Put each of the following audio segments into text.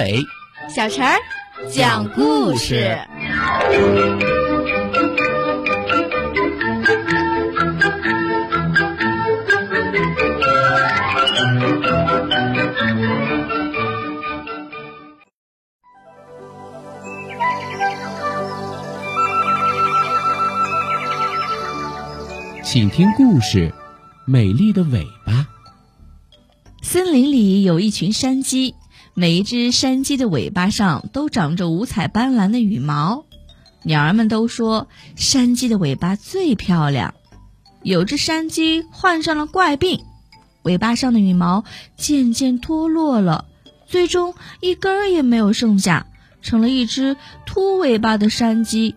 阿伟，小陈儿讲故事。请听故事《美丽的尾巴》。森林里有一群山鸡，每一只山鸡的尾巴上都长着五彩斑斓的羽毛。鸟儿们都说山鸡的尾巴最漂亮。有只山鸡患上了怪病，尾巴上的羽毛渐渐脱落了，最终一根儿也没有剩下，成了一只秃尾巴的山鸡。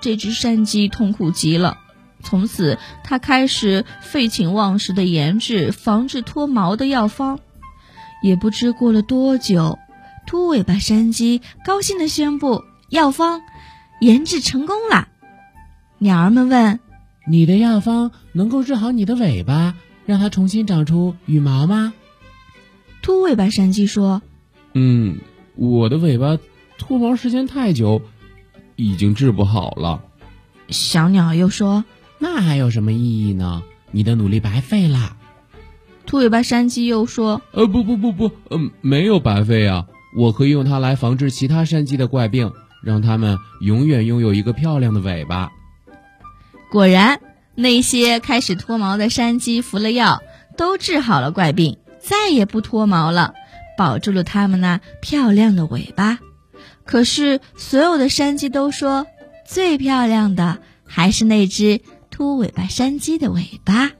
这只山鸡痛苦极了。从此，他开始废寝忘食的研制防止脱毛的药方。也不知过了多久，秃尾巴山鸡高兴地宣布：药方研制成功了。鸟儿们问：“你的药方能够治好你的尾巴，让它重新长出羽毛吗？”秃尾巴山鸡说：“嗯，我的尾巴脱毛时间太久，已经治不好了。”小鸟又说。那还有什么意义呢？你的努力白费啦！秃尾巴山鸡又说：“呃，不不不不，嗯，没有白费啊！我可以用它来防治其他山鸡的怪病，让它们永远拥有一个漂亮的尾巴。”果然，那些开始脱毛的山鸡服了药，都治好了怪病，再也不脱毛了，保住了它们那漂亮的尾巴。可是，所有的山鸡都说，最漂亮的还是那只。秃尾巴山鸡的尾巴。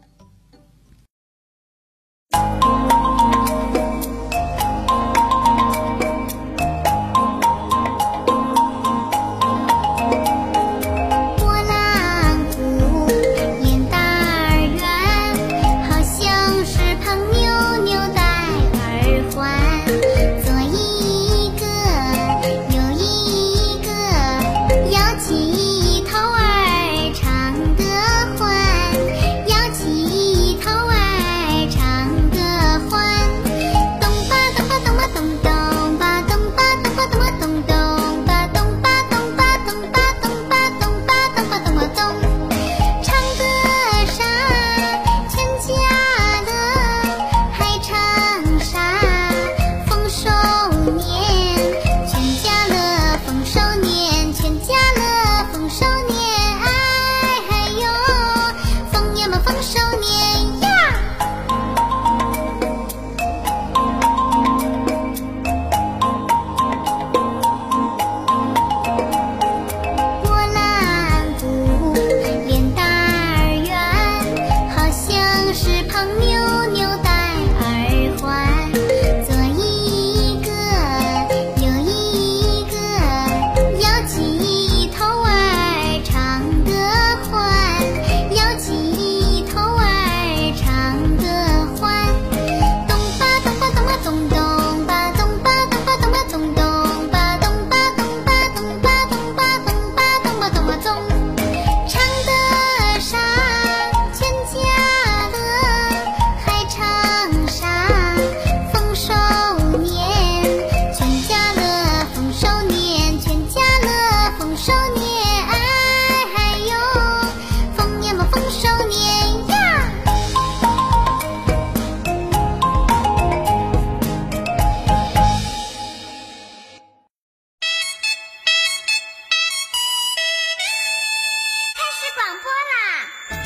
反派。